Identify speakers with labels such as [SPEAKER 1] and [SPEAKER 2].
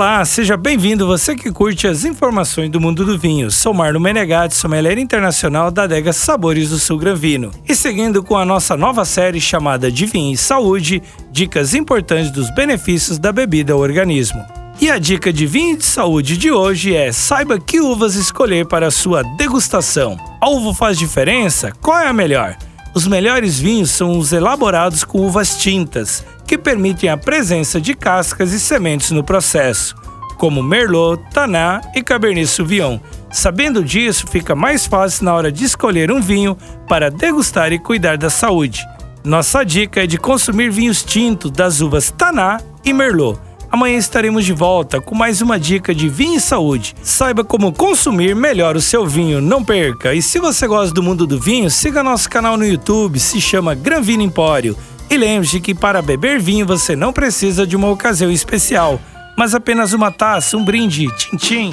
[SPEAKER 1] Olá, seja bem-vindo você que curte as informações do mundo do vinho. Sou Marlon Menegatti, sommelier internacional da adega Sabores do Sul Granvino. E seguindo com a nossa nova série chamada de Vinho e Saúde, dicas importantes dos benefícios da bebida ao organismo. E a dica de vinho de saúde de hoje é: saiba que uvas escolher para sua degustação. A uva faz diferença? Qual é a melhor? Os melhores vinhos são os elaborados com uvas tintas, que permitem a presença de cascas e sementes no processo, como Merlot, Taná e Cabernet Sauvignon. Sabendo disso, fica mais fácil na hora de escolher um vinho para degustar e cuidar da saúde. Nossa dica é de consumir vinhos tintos das uvas Taná e Merlot. Amanhã estaremos de volta com mais uma dica de vinho e saúde. Saiba como consumir melhor o seu vinho, não perca! E se você gosta do mundo do vinho, siga nosso canal no YouTube, se chama Gran Vino Empório. E lembre-se que para beber vinho você não precisa de uma ocasião especial, mas apenas uma taça, um brinde, tchim-tchim.